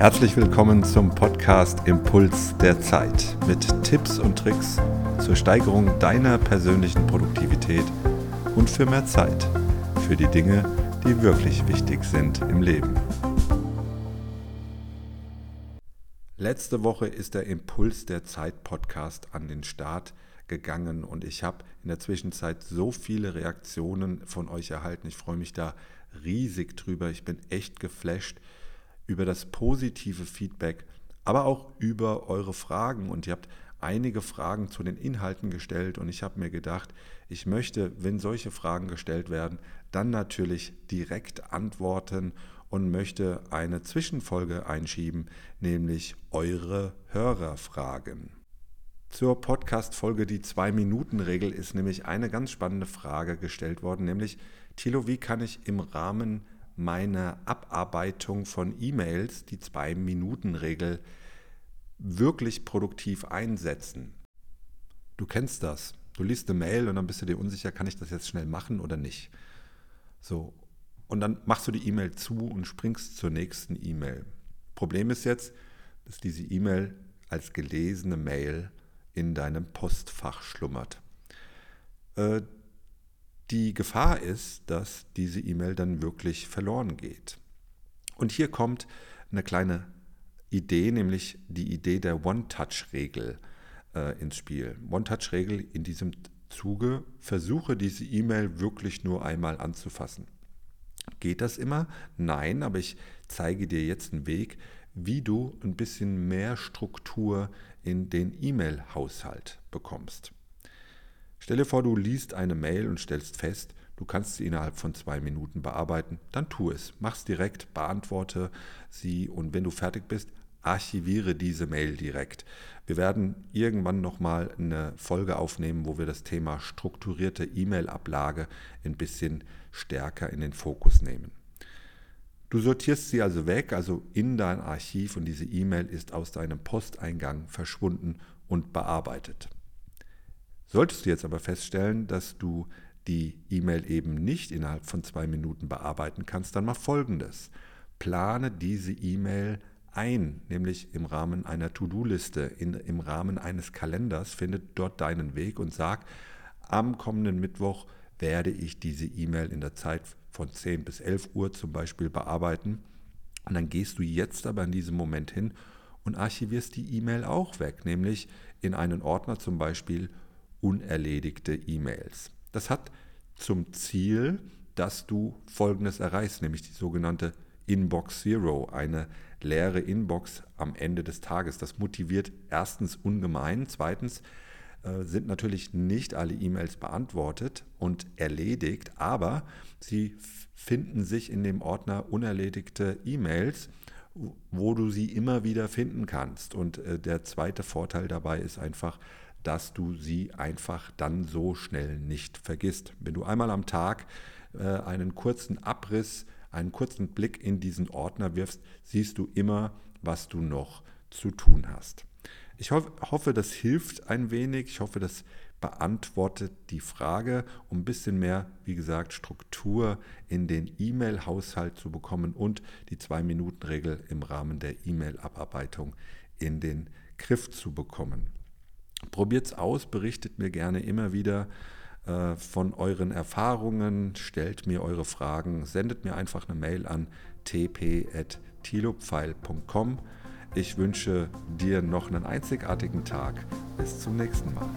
Herzlich willkommen zum Podcast Impuls der Zeit mit Tipps und Tricks zur Steigerung deiner persönlichen Produktivität und für mehr Zeit für die Dinge, die wirklich wichtig sind im Leben. Letzte Woche ist der Impuls der Zeit Podcast an den Start gegangen und ich habe in der Zwischenzeit so viele Reaktionen von euch erhalten. Ich freue mich da riesig drüber. Ich bin echt geflasht über das positive Feedback, aber auch über eure Fragen. Und ihr habt einige Fragen zu den Inhalten gestellt und ich habe mir gedacht, ich möchte, wenn solche Fragen gestellt werden, dann natürlich direkt antworten und möchte eine Zwischenfolge einschieben, nämlich eure Hörerfragen. Zur Podcast-Folge Die Zwei-Minuten-Regel ist nämlich eine ganz spannende Frage gestellt worden, nämlich, Thilo, wie kann ich im Rahmen meine Abarbeitung von E-Mails, die Zwei-Minuten-Regel, wirklich produktiv einsetzen. Du kennst das. Du liest eine Mail und dann bist du dir unsicher, kann ich das jetzt schnell machen oder nicht. So. Und dann machst du die E-Mail zu und springst zur nächsten E-Mail. Problem ist jetzt, dass diese E-Mail als gelesene Mail in deinem Postfach schlummert. Äh, die Gefahr ist, dass diese E-Mail dann wirklich verloren geht. Und hier kommt eine kleine Idee, nämlich die Idee der One-Touch-Regel äh, ins Spiel. One-Touch-Regel in diesem Zuge, versuche diese E-Mail wirklich nur einmal anzufassen. Geht das immer? Nein, aber ich zeige dir jetzt einen Weg, wie du ein bisschen mehr Struktur in den E-Mail-Haushalt bekommst. Stelle vor, du liest eine Mail und stellst fest, du kannst sie innerhalb von zwei Minuten bearbeiten. Dann tu es. Mach's direkt, beantworte sie und wenn du fertig bist, archiviere diese Mail direkt. Wir werden irgendwann nochmal eine Folge aufnehmen, wo wir das Thema strukturierte E-Mail-Ablage ein bisschen stärker in den Fokus nehmen. Du sortierst sie also weg, also in dein Archiv und diese E-Mail ist aus deinem Posteingang verschwunden und bearbeitet. Solltest du jetzt aber feststellen, dass du die E-Mail eben nicht innerhalb von zwei Minuten bearbeiten kannst, dann mach folgendes. Plane diese E-Mail ein, nämlich im Rahmen einer To-Do-Liste, im Rahmen eines Kalenders, findet dort deinen Weg und sag, am kommenden Mittwoch werde ich diese E-Mail in der Zeit von 10 bis 11 Uhr zum Beispiel bearbeiten. Und dann gehst du jetzt aber in diesem Moment hin und archivierst die E-Mail auch weg, nämlich in einen Ordner zum Beispiel unerledigte E-Mails. Das hat zum Ziel, dass du Folgendes erreichst, nämlich die sogenannte Inbox Zero, eine leere Inbox am Ende des Tages. Das motiviert erstens ungemein, zweitens äh, sind natürlich nicht alle E-Mails beantwortet und erledigt, aber sie finden sich in dem Ordner unerledigte E-Mails, wo du sie immer wieder finden kannst. Und äh, der zweite Vorteil dabei ist einfach, dass du sie einfach dann so schnell nicht vergisst. Wenn du einmal am Tag äh, einen kurzen Abriss, einen kurzen Blick in diesen Ordner wirfst, siehst du immer, was du noch zu tun hast. Ich hoffe, das hilft ein wenig. Ich hoffe, das beantwortet die Frage, um ein bisschen mehr, wie gesagt, Struktur in den E-Mail-Haushalt zu bekommen und die Zwei-Minuten-Regel im Rahmen der E-Mail-Abarbeitung in den Griff zu bekommen. Probiert's aus, berichtet mir gerne immer wieder äh, von euren Erfahrungen, stellt mir eure Fragen, sendet mir einfach eine Mail an tp.tilopfeil.com. Ich wünsche dir noch einen einzigartigen Tag. Bis zum nächsten Mal.